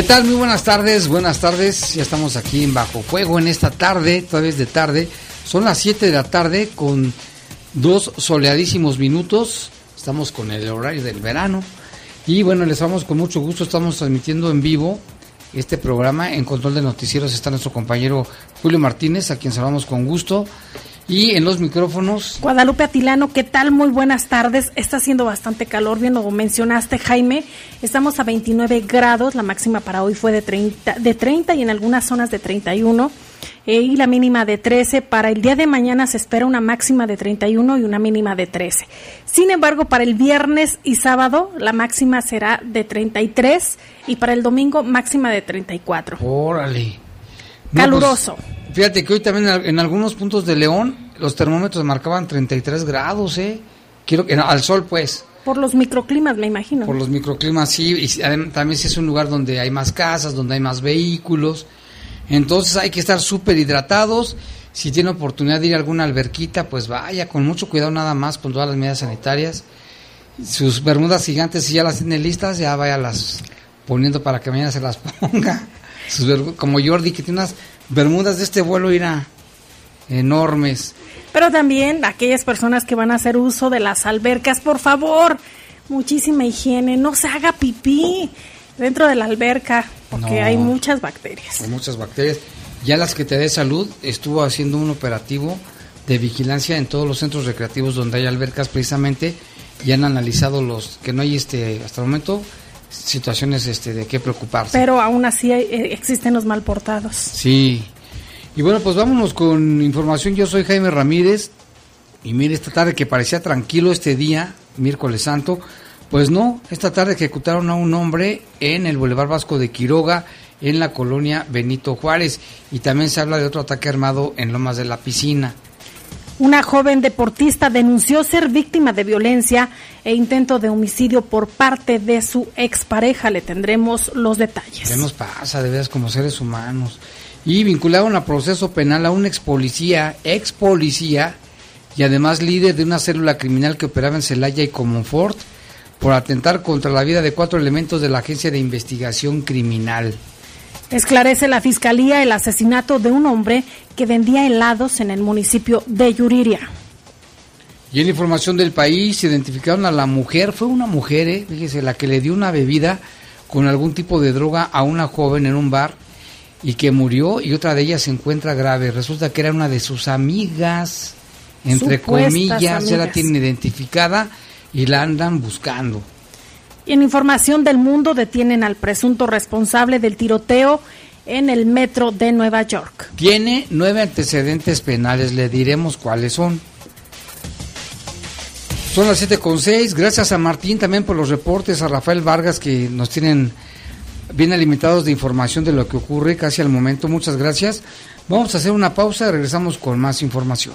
¿Qué tal? Muy buenas tardes, buenas tardes. Ya estamos aquí en Bajo Fuego en esta tarde, todavía es de tarde. Son las 7 de la tarde con dos soleadísimos minutos. Estamos con el horario del verano. Y bueno, les vamos con mucho gusto. Estamos transmitiendo en vivo este programa. En control de noticieros está nuestro compañero Julio Martínez, a quien saludamos con gusto. Y en los micrófonos. Guadalupe Atilano, ¿qué tal? Muy buenas tardes. Está haciendo bastante calor, bien lo mencionaste, Jaime. Estamos a 29 grados, la máxima para hoy fue de 30, de 30 y en algunas zonas de 31. Eh, y la mínima de 13. Para el día de mañana se espera una máxima de 31 y una mínima de 13. Sin embargo, para el viernes y sábado la máxima será de 33 y para el domingo máxima de 34. Órale. Caluroso. Pues, fíjate que hoy también en algunos puntos de León los termómetros marcaban 33 grados, ¿eh? Quiero que al sol, pues. Por los microclimas, me imagino. Por los microclimas, sí. Y también si es un lugar donde hay más casas, donde hay más vehículos. Entonces hay que estar súper hidratados. Si tiene oportunidad de ir a alguna alberquita, pues vaya con mucho cuidado nada más con todas las medidas sanitarias. Sus bermudas gigantes, si ya las tiene listas, ya vaya las poniendo para que mañana se las ponga. como Jordi, que tiene unas bermudas de este vuelo irá enormes. Pero también aquellas personas que van a hacer uso de las albercas, por favor, muchísima higiene, no se haga pipí dentro de la alberca, porque hay muchas bacterias. Hay muchas bacterias. Ya las que te dé salud estuvo haciendo un operativo de vigilancia en todos los centros recreativos donde hay albercas precisamente y han analizado los que no hay este hasta el momento situaciones este de qué preocuparse. Pero aún así eh, existen los mal portados. Sí. Y bueno, pues vámonos con información. Yo soy Jaime Ramírez y mire esta tarde que parecía tranquilo este día, miércoles santo, pues no, esta tarde ejecutaron a un hombre en el Boulevard Vasco de Quiroga, en la colonia Benito Juárez, y también se habla de otro ataque armado en Lomas de la Piscina. Una joven deportista denunció ser víctima de violencia e intento de homicidio por parte de su expareja. Le tendremos los detalles. ¿Qué nos pasa de veras como seres humanos? Y vincularon a proceso penal a un ex policía, ex policía, y además líder de una célula criminal que operaba en Celaya y Comonfort por atentar contra la vida de cuatro elementos de la Agencia de Investigación Criminal. Esclarece la Fiscalía el asesinato de un hombre que vendía helados en el municipio de Yuriria. Y en la información del país, identificaron a la mujer, fue una mujer, ¿eh? fíjese, la que le dio una bebida con algún tipo de droga a una joven en un bar y que murió y otra de ellas se encuentra grave. Resulta que era una de sus amigas, entre comillas, ya la tienen identificada y la andan buscando. Y en información del mundo detienen al presunto responsable del tiroteo en el metro de Nueva York. Tiene nueve antecedentes penales, le diremos cuáles son. Son las siete con seis. Gracias a Martín también por los reportes, a Rafael Vargas que nos tienen bien alimentados de información de lo que ocurre casi al momento. Muchas gracias. Vamos a hacer una pausa regresamos con más información.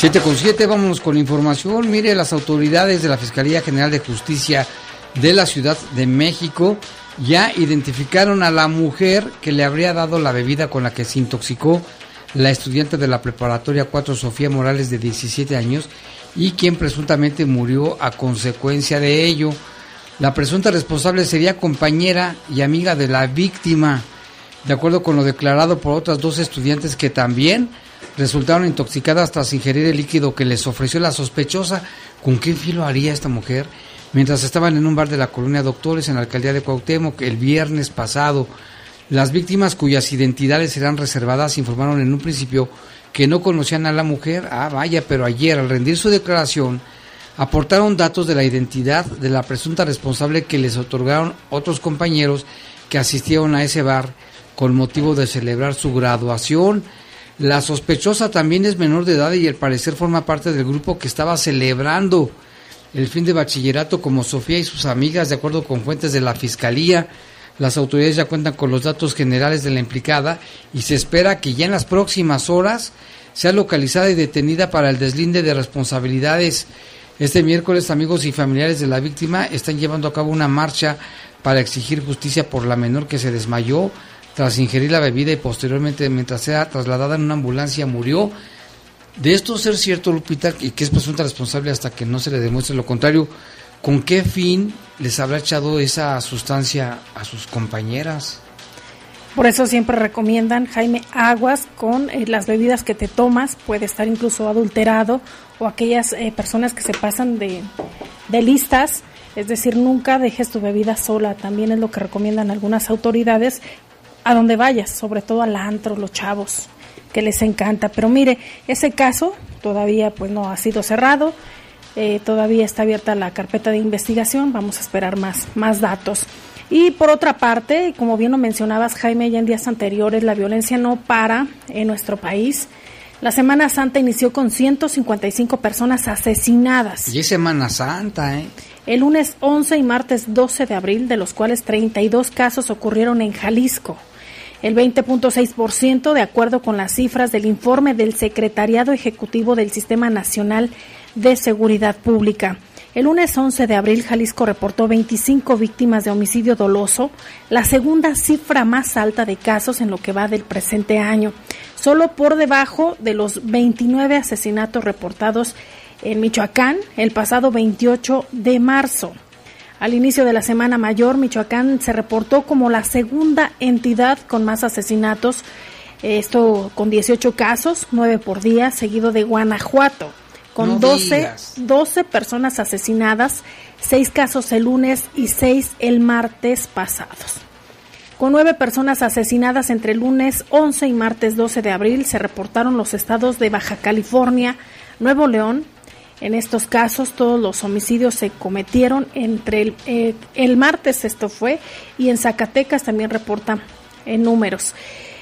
7 con 7, vámonos con información. Mire, las autoridades de la Fiscalía General de Justicia de la Ciudad de México ya identificaron a la mujer que le habría dado la bebida con la que se intoxicó la estudiante de la preparatoria 4, Sofía Morales, de 17 años, y quien presuntamente murió a consecuencia de ello. La presunta responsable sería compañera y amiga de la víctima, de acuerdo con lo declarado por otras dos estudiantes que también resultaron intoxicadas tras ingerir el líquido que les ofreció la sospechosa. ¿Con qué filo haría esta mujer? Mientras estaban en un bar de la colonia Doctores en la alcaldía de Cuauhtémoc el viernes pasado, las víctimas cuyas identidades serán reservadas informaron en un principio que no conocían a la mujer. Ah, vaya, pero ayer al rendir su declaración aportaron datos de la identidad de la presunta responsable que les otorgaron otros compañeros que asistieron a ese bar con motivo de celebrar su graduación. La sospechosa también es menor de edad y al parecer forma parte del grupo que estaba celebrando el fin de bachillerato como Sofía y sus amigas, de acuerdo con fuentes de la Fiscalía. Las autoridades ya cuentan con los datos generales de la implicada y se espera que ya en las próximas horas sea localizada y detenida para el deslinde de responsabilidades. Este miércoles amigos y familiares de la víctima están llevando a cabo una marcha para exigir justicia por la menor que se desmayó tras ingerir la bebida y posteriormente mientras sea trasladada en una ambulancia murió. De esto ser cierto, Lupita, y que es presunta responsable hasta que no se le demuestre lo contrario, ¿con qué fin les habrá echado esa sustancia a sus compañeras? Por eso siempre recomiendan, Jaime, aguas con eh, las bebidas que te tomas, puede estar incluso adulterado, o aquellas eh, personas que se pasan de, de listas, es decir, nunca dejes tu bebida sola, también es lo que recomiendan algunas autoridades, a donde vayas, sobre todo al antro, los chavos, que les encanta. Pero mire, ese caso todavía pues no ha sido cerrado, eh, todavía está abierta la carpeta de investigación, vamos a esperar más, más datos. Y por otra parte, como bien lo mencionabas Jaime, ya en días anteriores, la violencia no para en nuestro país. La Semana Santa inició con 155 personas asesinadas. Y es Semana Santa, ¿eh? El lunes 11 y martes 12 de abril, de los cuales 32 casos ocurrieron en Jalisco el 20.6% de acuerdo con las cifras del informe del Secretariado Ejecutivo del Sistema Nacional de Seguridad Pública. El lunes 11 de abril, Jalisco reportó 25 víctimas de homicidio doloso, la segunda cifra más alta de casos en lo que va del presente año, solo por debajo de los 29 asesinatos reportados en Michoacán el pasado 28 de marzo. Al inicio de la Semana Mayor, Michoacán se reportó como la segunda entidad con más asesinatos, esto con 18 casos, 9 por día, seguido de Guanajuato, con 12, 12 personas asesinadas, 6 casos el lunes y 6 el martes pasados. Con 9 personas asesinadas entre el lunes 11 y martes 12 de abril, se reportaron los estados de Baja California, Nuevo León, en estos casos todos los homicidios se cometieron entre el, eh, el martes, esto fue, y en Zacatecas también reporta en números.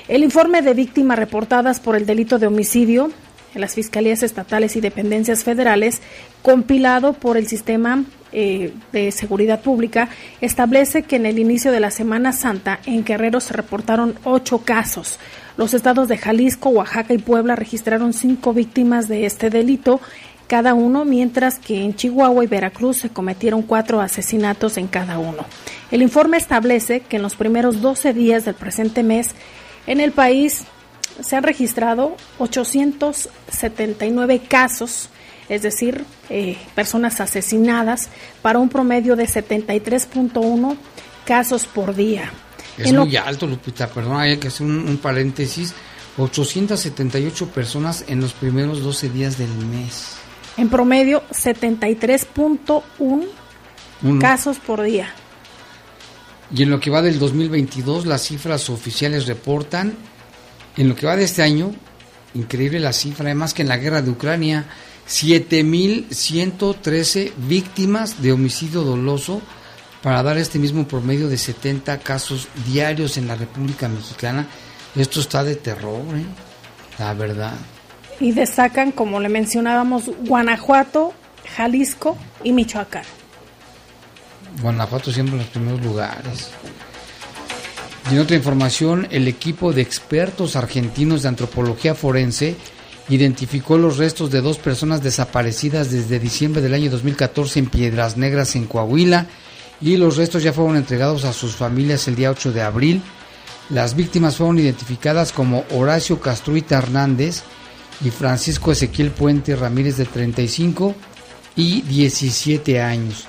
El informe de víctimas reportadas por el delito de homicidio en las fiscalías estatales y dependencias federales, compilado por el sistema eh, de seguridad pública, establece que en el inicio de la Semana Santa en Guerrero se reportaron ocho casos. Los estados de Jalisco, Oaxaca y Puebla registraron cinco víctimas de este delito cada uno, mientras que en Chihuahua y Veracruz se cometieron cuatro asesinatos en cada uno. El informe establece que en los primeros 12 días del presente mes, en el país se han registrado 879 casos, es decir, eh, personas asesinadas, para un promedio de 73.1 casos por día. Es muy alto, Lupita, perdón, hay que hacer un, paréntesis. 878 personas en los primeros 12 días del mes. En promedio, 73.1 casos por día. Y en lo que va del 2022, las cifras oficiales reportan, en lo que va de este año, increíble la cifra, además que en la guerra de Ucrania, 7.113 víctimas de homicidio doloso para dar este mismo promedio de 70 casos diarios en la República Mexicana. Esto está de terror, ¿eh? la verdad. Y destacan, como le mencionábamos, Guanajuato, Jalisco y Michoacán. Guanajuato siempre en los primeros lugares. Y en otra información, el equipo de expertos argentinos de antropología forense identificó los restos de dos personas desaparecidas desde diciembre del año 2014 en Piedras Negras, en Coahuila, y los restos ya fueron entregados a sus familias el día 8 de abril. Las víctimas fueron identificadas como Horacio Castruita Hernández y Francisco Ezequiel Puente Ramírez de 35 y 17 años.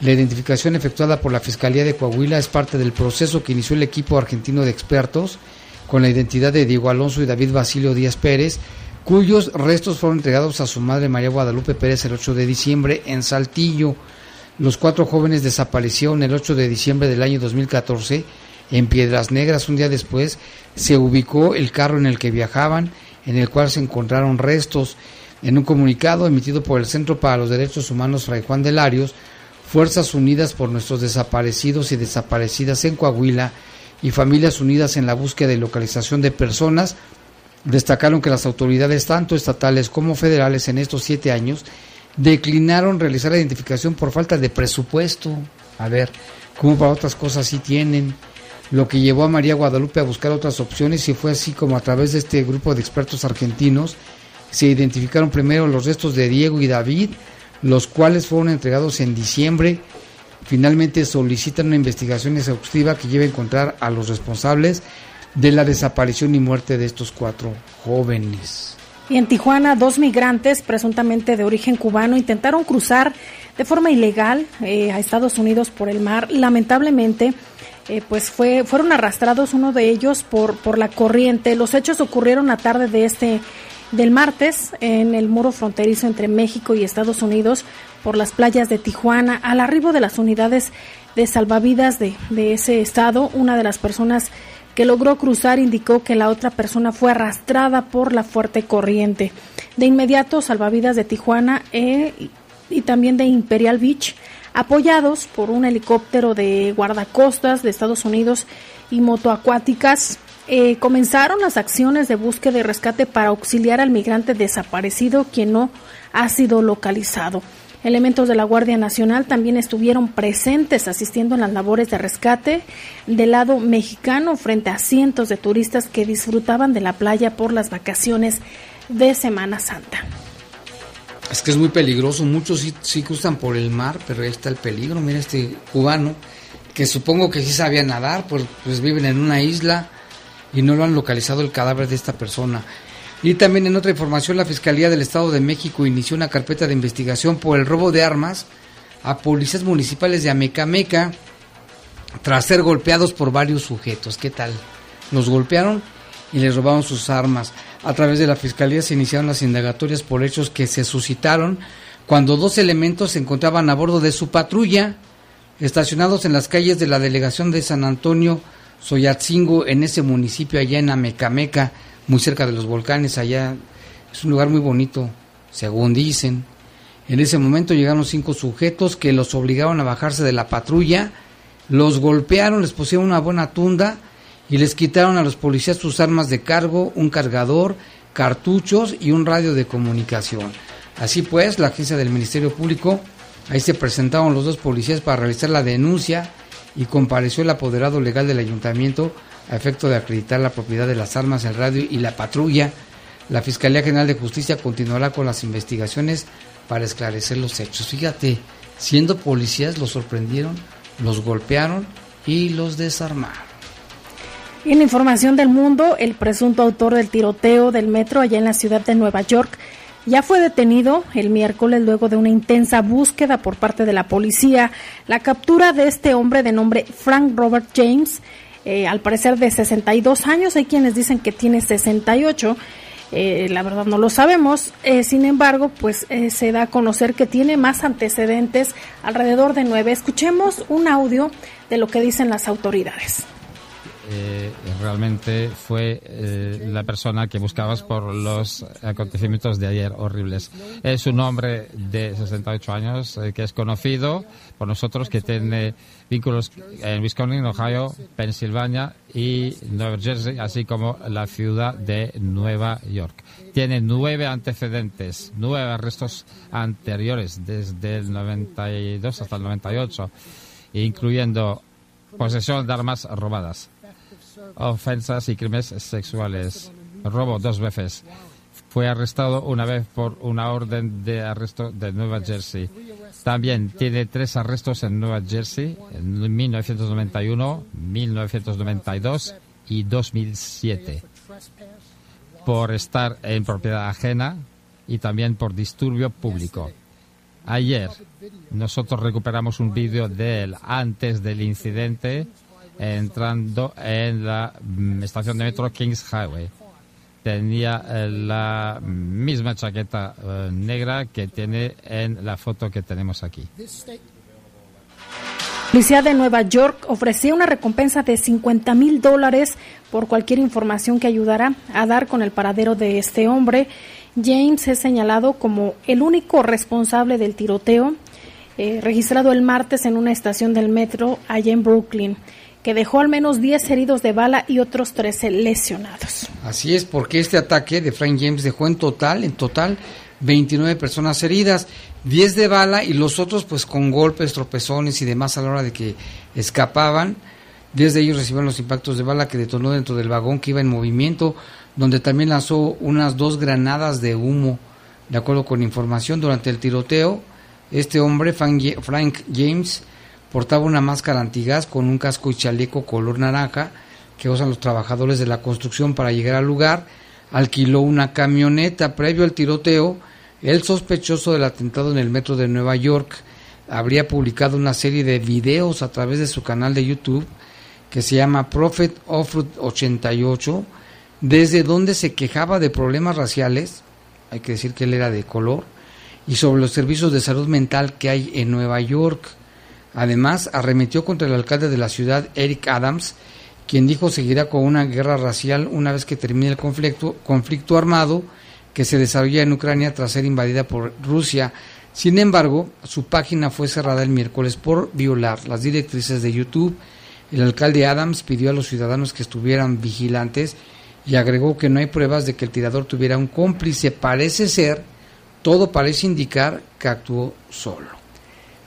La identificación efectuada por la Fiscalía de Coahuila es parte del proceso que inició el equipo argentino de expertos con la identidad de Diego Alonso y David Basilio Díaz Pérez, cuyos restos fueron entregados a su madre María Guadalupe Pérez el 8 de diciembre en Saltillo. Los cuatro jóvenes desaparecieron el 8 de diciembre del año 2014 en Piedras Negras. Un día después se ubicó el carro en el que viajaban, en el cual se encontraron restos. En un comunicado emitido por el Centro para los Derechos Humanos Fray Juan de Larios, Fuerzas Unidas por nuestros desaparecidos y desaparecidas en Coahuila y Familias Unidas en la búsqueda y localización de personas destacaron que las autoridades tanto estatales como federales en estos siete años declinaron realizar la identificación por falta de presupuesto. A ver, como para otras cosas sí tienen. Lo que llevó a María Guadalupe a buscar otras opciones y fue así como a través de este grupo de expertos argentinos se identificaron primero los restos de Diego y David, los cuales fueron entregados en diciembre. Finalmente solicitan una investigación exhaustiva que lleve a encontrar a los responsables de la desaparición y muerte de estos cuatro jóvenes. Y en Tijuana, dos migrantes, presuntamente de origen cubano, intentaron cruzar de forma ilegal eh, a Estados Unidos por el mar. Lamentablemente, eh, pues fue, fueron arrastrados uno de ellos por, por la corriente. Los hechos ocurrieron la tarde de este del martes en el muro fronterizo entre México y Estados Unidos por las playas de Tijuana. Al arribo de las unidades de salvavidas de, de ese estado, una de las personas que logró cruzar indicó que la otra persona fue arrastrada por la fuerte corriente. De inmediato, salvavidas de Tijuana eh, y también de Imperial Beach, apoyados por un helicóptero de guardacostas de Estados Unidos y motoacuáticas, eh, comenzaron las acciones de búsqueda y rescate para auxiliar al migrante desaparecido quien no ha sido localizado. Elementos de la Guardia Nacional también estuvieron presentes asistiendo en las labores de rescate del lado mexicano frente a cientos de turistas que disfrutaban de la playa por las vacaciones de Semana Santa. Es que es muy peligroso, muchos sí, sí cruzan por el mar, pero ahí está el peligro. Mira este cubano, que supongo que sí sabía nadar, pues, pues viven en una isla y no lo han localizado el cadáver de esta persona. Y también en otra información, la Fiscalía del Estado de México inició una carpeta de investigación por el robo de armas a policías municipales de Amecameca tras ser golpeados por varios sujetos. ¿Qué tal? Los golpearon y les robaron sus armas. A través de la Fiscalía se iniciaron las indagatorias por hechos que se suscitaron cuando dos elementos se encontraban a bordo de su patrulla, estacionados en las calles de la delegación de San Antonio Soyatzingo, en ese municipio allá en Amecameca muy cerca de los volcanes allá. Es un lugar muy bonito, según dicen. En ese momento llegaron cinco sujetos que los obligaron a bajarse de la patrulla, los golpearon, les pusieron una buena tunda y les quitaron a los policías sus armas de cargo, un cargador, cartuchos y un radio de comunicación. Así pues, la agencia del Ministerio Público, ahí se presentaron los dos policías para realizar la denuncia y compareció el apoderado legal del ayuntamiento a efecto de acreditar la propiedad de las armas, el radio y la patrulla. La Fiscalía General de Justicia continuará con las investigaciones para esclarecer los hechos. Fíjate, siendo policías los sorprendieron, los golpearon y los desarmaron. En información del mundo, el presunto autor del tiroteo del metro allá en la ciudad de Nueva York ya fue detenido el miércoles luego de una intensa búsqueda por parte de la policía. La captura de este hombre de nombre Frank Robert James, eh, al parecer de 62 años, hay quienes dicen que tiene 68. Eh, la verdad no lo sabemos, eh, sin embargo, pues se da a conocer que tiene más antecedentes, alrededor de nueve. Escuchemos un audio de lo que dicen las autoridades. Eh, realmente fue eh, la persona que buscabas por los acontecimientos de ayer horribles. Es un hombre de 68 años eh, que es conocido por nosotros, que tiene vínculos en Wisconsin, Ohio, Pensilvania y Nueva Jersey, así como la ciudad de Nueva York. Tiene nueve antecedentes, nueve arrestos anteriores desde el 92 hasta el 98, incluyendo posesión de armas robadas ofensas y crímenes sexuales. Robo dos veces. Fue arrestado una vez por una orden de arresto de Nueva Jersey. También tiene tres arrestos en Nueva Jersey en 1991, 1992 y 2007 por estar en propiedad ajena y también por disturbio público. Ayer nosotros recuperamos un vídeo de él antes del incidente entrando en la mm, estación de metro Kings Highway. Tenía eh, la misma chaqueta eh, negra que tiene en la foto que tenemos aquí. La Policía de Nueva York ofrecía una recompensa de 50 mil dólares por cualquier información que ayudara a dar con el paradero de este hombre. James es señalado como el único responsable del tiroteo eh, registrado el martes en una estación del metro allá en Brooklyn que dejó al menos 10 heridos de bala y otros 13 lesionados. Así es, porque este ataque de Frank James dejó en total, en total, 29 personas heridas, 10 de bala y los otros pues con golpes, tropezones y demás a la hora de que escapaban. 10 de ellos recibieron los impactos de bala que detonó dentro del vagón que iba en movimiento, donde también lanzó unas dos granadas de humo. De acuerdo con información, durante el tiroteo, este hombre, Frank James, Portaba una máscara antigás con un casco y chaleco color naranja que usan los trabajadores de la construcción para llegar al lugar. Alquiló una camioneta. Previo al tiroteo, el sospechoso del atentado en el metro de Nueva York habría publicado una serie de videos a través de su canal de YouTube que se llama Prophet of 88, desde donde se quejaba de problemas raciales, hay que decir que él era de color, y sobre los servicios de salud mental que hay en Nueva York. Además, arremetió contra el alcalde de la ciudad, Eric Adams, quien dijo seguirá con una guerra racial una vez que termine el conflicto, conflicto armado que se desarrolla en Ucrania tras ser invadida por Rusia. Sin embargo, su página fue cerrada el miércoles por violar las directrices de YouTube. El alcalde Adams pidió a los ciudadanos que estuvieran vigilantes y agregó que no hay pruebas de que el tirador tuviera un cómplice. Parece ser, todo parece indicar que actuó solo.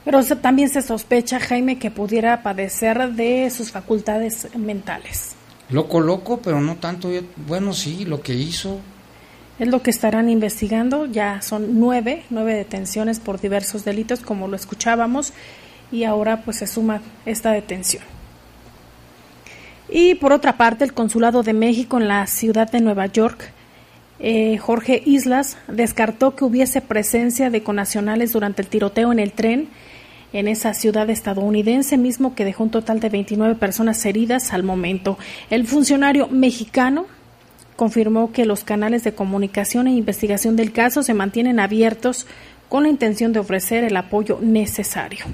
Pero también se sospecha, Jaime, que pudiera padecer de sus facultades mentales. Loco, loco, pero no tanto. Bueno, sí, lo que hizo. Es lo que estarán investigando. Ya son nueve, nueve detenciones por diversos delitos, como lo escuchábamos, y ahora pues se suma esta detención. Y por otra parte, el Consulado de México en la ciudad de Nueva York, eh, Jorge Islas, descartó que hubiese presencia de conacionales durante el tiroteo en el tren en esa ciudad estadounidense mismo que dejó un total de 29 personas heridas al momento. El funcionario mexicano confirmó que los canales de comunicación e investigación del caso se mantienen abiertos con la intención de ofrecer el apoyo necesario.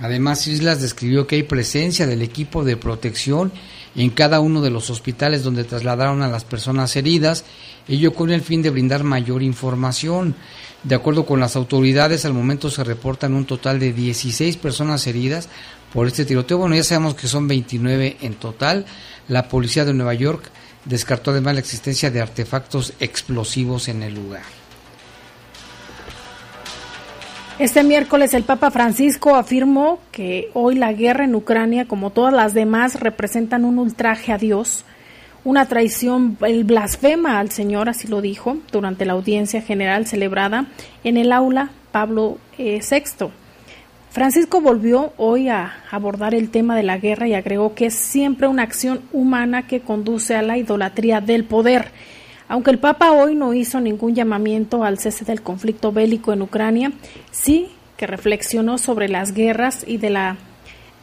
Además, Islas describió que hay presencia del equipo de protección en cada uno de los hospitales donde trasladaron a las personas heridas, ello con el fin de brindar mayor información. De acuerdo con las autoridades, al momento se reportan un total de 16 personas heridas por este tiroteo. Bueno, ya sabemos que son 29 en total. La policía de Nueva York descartó además la existencia de artefactos explosivos en el lugar. Este miércoles el Papa Francisco afirmó que hoy la guerra en Ucrania, como todas las demás, representan un ultraje a Dios una traición, el blasfema al Señor, así lo dijo, durante la audiencia general celebrada en el aula Pablo VI. Eh, Francisco volvió hoy a abordar el tema de la guerra y agregó que es siempre una acción humana que conduce a la idolatría del poder. Aunque el Papa hoy no hizo ningún llamamiento al cese del conflicto bélico en Ucrania, sí que reflexionó sobre las guerras y de la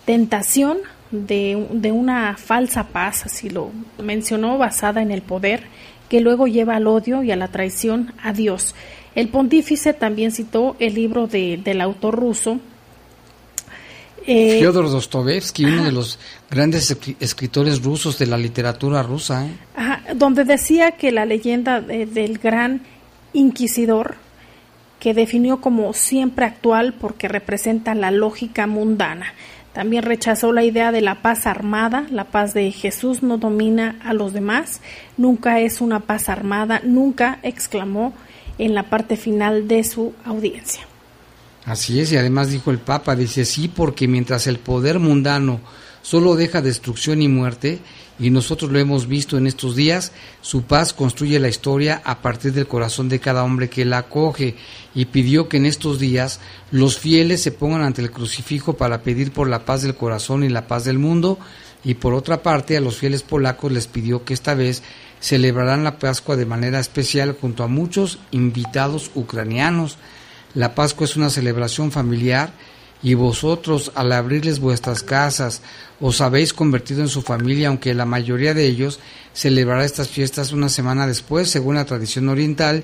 tentación de, de, una falsa paz, así lo mencionó, basada en el poder, que luego lleva al odio y a la traición a Dios. El pontífice también citó el libro de, del autor ruso eh, Fyodor Dostoevsky, uno de los grandes escritores rusos de la literatura rusa. ¿eh? donde decía que la leyenda del gran inquisidor, que definió como siempre actual porque representa la lógica mundana. También rechazó la idea de la paz armada, la paz de Jesús no domina a los demás, nunca es una paz armada, nunca exclamó en la parte final de su audiencia. Así es, y además dijo el Papa, dice sí, porque mientras el poder mundano solo deja destrucción y muerte, y nosotros lo hemos visto en estos días, su paz construye la historia a partir del corazón de cada hombre que la acoge, y pidió que en estos días los fieles se pongan ante el crucifijo para pedir por la paz del corazón y la paz del mundo, y por otra parte a los fieles polacos les pidió que esta vez celebrarán la Pascua de manera especial junto a muchos invitados ucranianos, la Pascua es una celebración familiar y vosotros al abrirles vuestras casas os habéis convertido en su familia, aunque la mayoría de ellos celebrará estas fiestas una semana después, según la tradición oriental,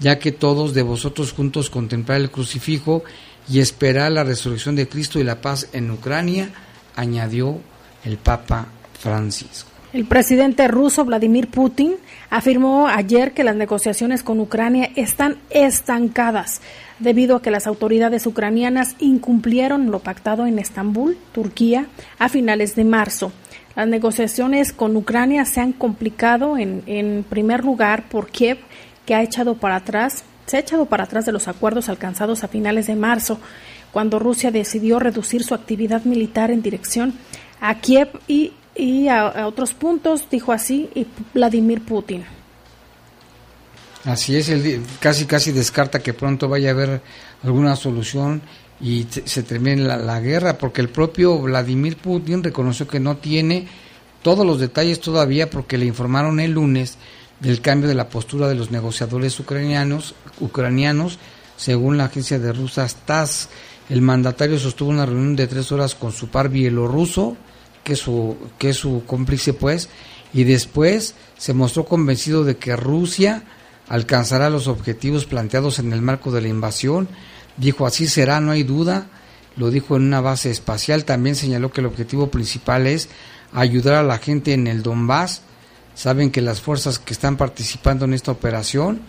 ya que todos de vosotros juntos contemplar el crucifijo y esperar la resurrección de Cristo y la paz en Ucrania, añadió el Papa Francisco. El presidente ruso Vladimir Putin afirmó ayer que las negociaciones con Ucrania están estancadas debido a que las autoridades ucranianas incumplieron lo pactado en Estambul, Turquía, a finales de marzo. Las negociaciones con Ucrania se han complicado en, primer lugar por Kiev, que ha echado para atrás, se ha echado para atrás de los acuerdos alcanzados a finales de marzo, cuando Rusia decidió reducir su actividad militar en dirección a Kiev y, y a otros puntos, dijo así Vladimir Putin. Así es, él casi casi descarta que pronto vaya a haber alguna solución y se termine la, guerra, porque el propio Vladimir Putin reconoció que no tiene todos los detalles todavía porque le informaron el lunes del cambio de la postura de los negociadores ucranianos, ucranianos según la agencia de Rusia TASS. El mandatario sostuvo una reunión de tres horas con su par bielorruso, que su, que su cómplice pues, y después se mostró convencido de que Rusia alcanzará los objetivos planteados en el marco de la invasión. Dijo así será, no hay duda. Lo dijo en una base espacial. También señaló que el objetivo principal es ayudar a la gente en el Donbass. Saben que las fuerzas que están participando en esta operación,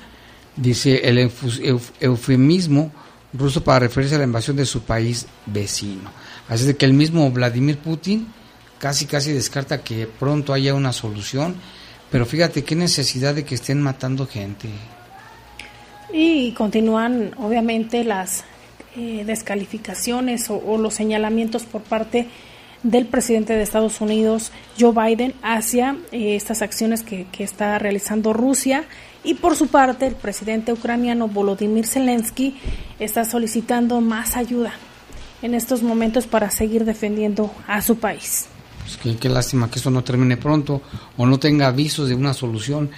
dice el eufemismo ruso para referirse a la invasión de su país vecino. Así de que el mismo Vladimir Putin casi casi descarta que pronto haya una solución pero fíjate qué necesidad de que estén matando gente. Y continúan, obviamente, las eh, descalificaciones o, los señalamientos por parte del presidente de Estados Unidos, Joe Biden, hacia eh, estas acciones que, que, está realizando Rusia. Y por su parte, el presidente ucraniano Volodymyr Zelensky está solicitando más ayuda en estos momentos para seguir defendiendo a su país. Pues qué, lástima que esto no termine pronto o no tenga avisos de una solución.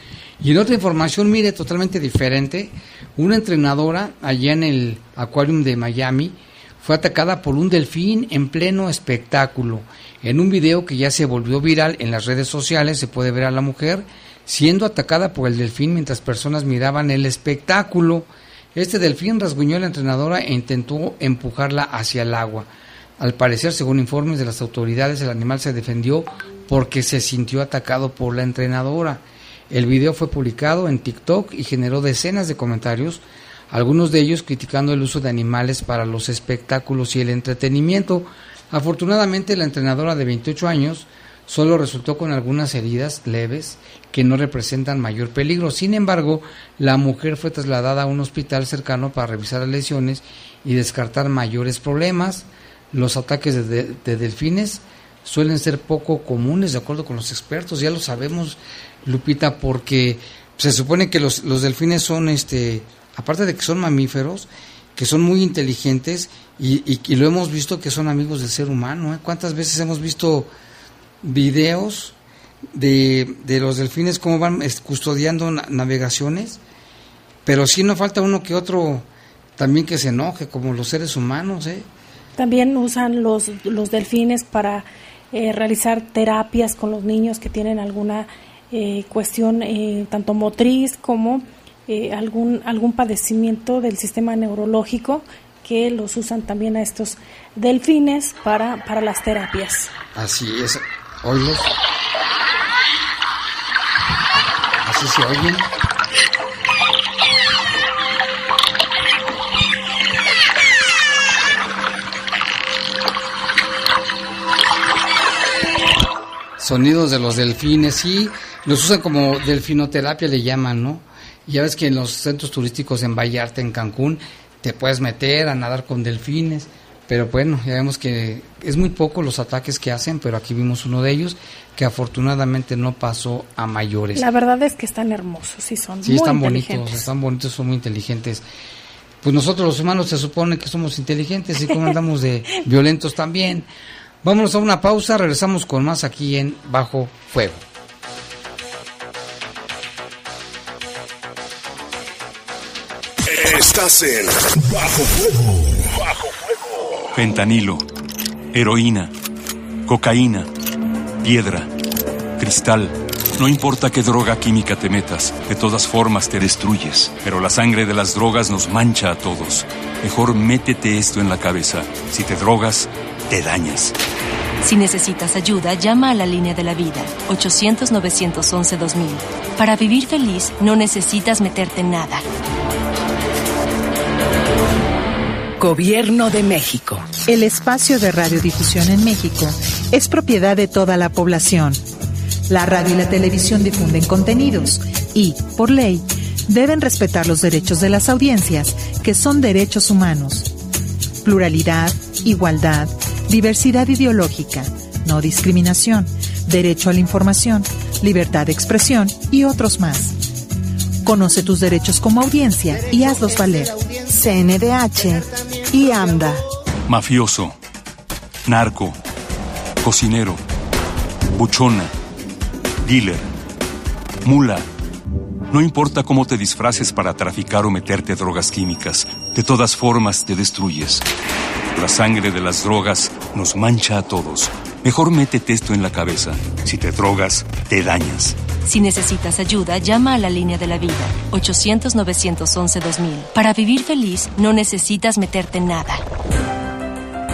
Y en otra información, mire, totalmente diferente, una entrenadora allá en el Aquarium de Miami fue atacada por un delfín en pleno espectáculo. En un video que ya se volvió viral en las redes sociales se puede ver a la mujer siendo atacada por el delfín mientras personas miraban el espectáculo. Este delfín rasguñó a la entrenadora e intentó empujarla hacia el agua. Al parecer, según informes de las autoridades, el animal se defendió porque se sintió atacado por la entrenadora. El video fue publicado en TikTok y generó decenas de comentarios, algunos de ellos criticando el uso de animales para los espectáculos y el entretenimiento. Afortunadamente, la entrenadora de 28 años solo resultó con algunas heridas leves que no representan mayor peligro. Sin embargo, la mujer fue trasladada a un hospital cercano para revisar las lesiones y descartar mayores problemas los ataques de, delfines suelen ser poco comunes, de acuerdo con los expertos, ya lo sabemos, Lupita, porque se supone que los, delfines son, este, aparte de que son mamíferos, que son muy inteligentes y, lo hemos visto que son amigos del ser humano. ¿eh? ¿Cuántas veces hemos visto videos de, de los delfines cómo van custodiando navegaciones? Pero sí no falta uno que otro también que se enoje, como los seres humanos. ¿eh? También usan los, los delfines para eh, realizar terapias con los niños que tienen alguna eh, cuestión eh, tanto motriz como eh, algún, algún padecimiento del sistema neurológico que los usan también a estos delfines para, para las terapias. Así es. Así se oyen. Sonidos de los delfines, sí, los usan como delfinoterapia, le llaman, ¿no? Ya ves que en los centros turísticos en Vallarta, en Cancún, te puedes meter a nadar con delfines, pero bueno, ya vemos que es muy poco los ataques que hacen, pero aquí vimos uno de ellos que afortunadamente no pasó a mayores. La verdad es que están hermosos y son sí, están bonitos, están bonitos, son muy inteligentes. Pues nosotros los humanos se supone que somos inteligentes y como andamos de violentos también. Vámonos a una pausa, regresamos con más aquí en Bajo Fuego. Estás en Bajo Fuego. Bajo Fuego. Fentanilo, heroína, cocaína, piedra, cristal. No importa qué droga química te metas, de todas formas te destruyes. Pero la sangre de las drogas nos mancha a todos. Mejor métete esto en la cabeza. Si te drogas, te dañas. Si necesitas ayuda, llama a la línea de la vida, 800-911-2000. Para vivir feliz, no necesitas meterte en nada. Gobierno de México. El espacio de radiodifusión en México es propiedad de toda la población. La radio y la televisión difunden contenidos y, por ley, deben respetar los derechos de las audiencias, que son derechos humanos. Pluralidad, igualdad, diversidad ideológica, no discriminación, derecho a la información, libertad de expresión y otros más. Conoce tus derechos como audiencia y hazlos valer. CNDH y AMDA. Mafioso, narco, cocinero, buchona, dealer, mula. No importa cómo te disfraces para traficar o meterte drogas químicas, de todas formas te destruyes. La sangre de las drogas nos mancha a todos. Mejor métete esto en la cabeza. Si te drogas, te dañas. Si necesitas ayuda, llama a la línea de la vida, 800-911-2000. Para vivir feliz, no necesitas meterte en nada.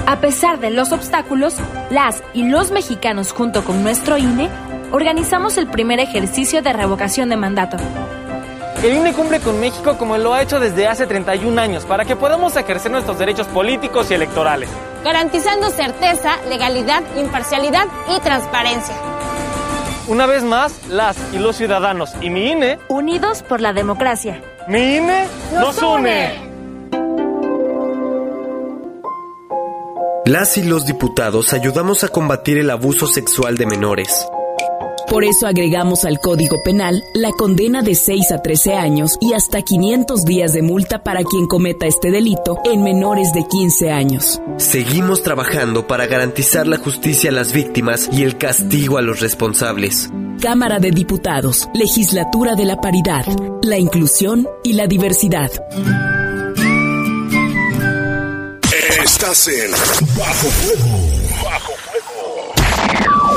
A pesar de los obstáculos, las y los mexicanos junto con nuestro INE organizamos el primer ejercicio de revocación de mandato. El INE cumple con México como lo ha hecho desde hace 31 años para que podamos ejercer nuestros derechos políticos y electorales. Garantizando certeza, legalidad, imparcialidad y transparencia. Una vez más, las y los ciudadanos y mi INE. Unidos por la democracia. Mi INE nos, une. Las y los diputados ayudamos a combatir el abuso sexual de menores. Por eso agregamos al Código Penal la condena de 6 a 13 años y hasta 500 días de multa para quien cometa este delito en menores de 15 años. Seguimos trabajando para garantizar la justicia a las víctimas y el castigo a los responsables. Cámara de Diputados, Legislatura de la Paridad, la Inclusión y la Diversidad. Estás en Bajo Fuego.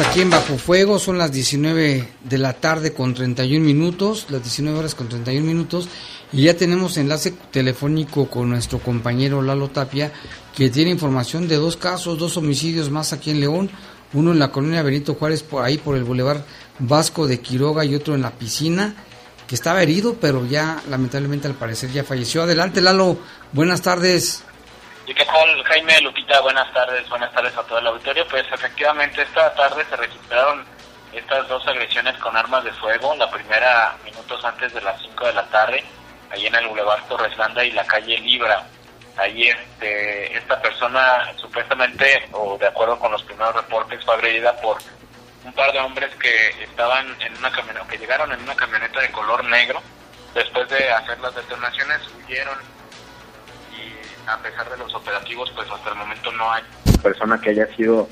Aquí en Bajo Fuego, son las 19 de la tarde con 31 minutos, las 19 horas con 31 minutos, y ya tenemos enlace telefónico con nuestro compañero Lalo Tapia, que tiene información de dos casos, dos homicidios más aquí en León, uno en la colonia Benito Juárez, por ahí por el Boulevard Vasco de Quiroga, y otro en la piscina, que estaba herido, pero ya lamentablemente al parecer ya falleció. Adelante Lalo, buenas tardes. ¿Y qué call, Jaime Lupita, buenas tardes, buenas tardes a todo el auditorio. Pues efectivamente esta tarde se registraron estas dos agresiones con armas de fuego, la primera minutos antes de las 5 de la tarde, ahí en el Boulevard Torreslanda y la calle Libra. Ahí este, esta persona supuestamente, o de acuerdo con los primeros reportes, fue agredida por un par de hombres que estaban en una camioneta, que llegaron en una camioneta de color negro. Después de hacer las detonaciones, huyeron a pesar de los operativos, pues hasta el momento no hay persona que haya sido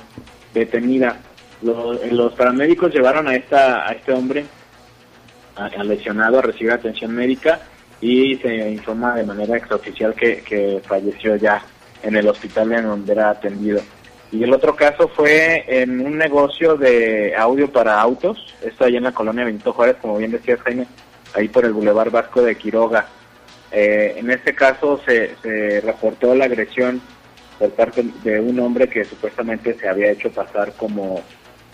detenida. Los, los paramédicos llevaron a esta a este hombre, al lesionado, a recibir atención médica y se informa de manera extraoficial que, que falleció ya en el hospital en donde era atendido. Y el otro caso fue en un negocio de audio para autos, esto allá en la colonia Benito Juárez, como bien decía Jaime, ahí por el Boulevard Vasco de Quiroga. Eh, en este caso se, se reportó la agresión por parte de un hombre que supuestamente se había hecho pasar como,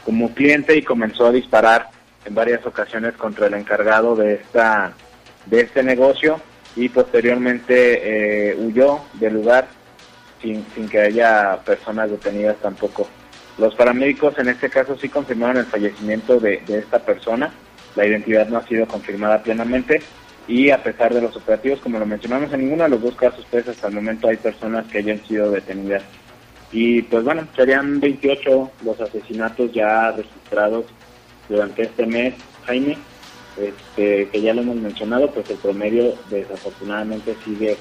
como cliente y comenzó a disparar en varias ocasiones contra el encargado de esta de este negocio y posteriormente eh, huyó del lugar sin, sin que haya personas detenidas tampoco. Los paramédicos en este caso sí confirmaron el fallecimiento de, de esta persona, la identidad no ha sido confirmada plenamente y a pesar de los operativos, como lo mencionamos, en ninguno de los dos casos pues hasta el momento hay personas que hayan sido detenidas. Y pues bueno, serían 28 los asesinatos ya registrados durante este mes, Jaime, este, que ya lo hemos mencionado, pues el promedio desafortunadamente sigue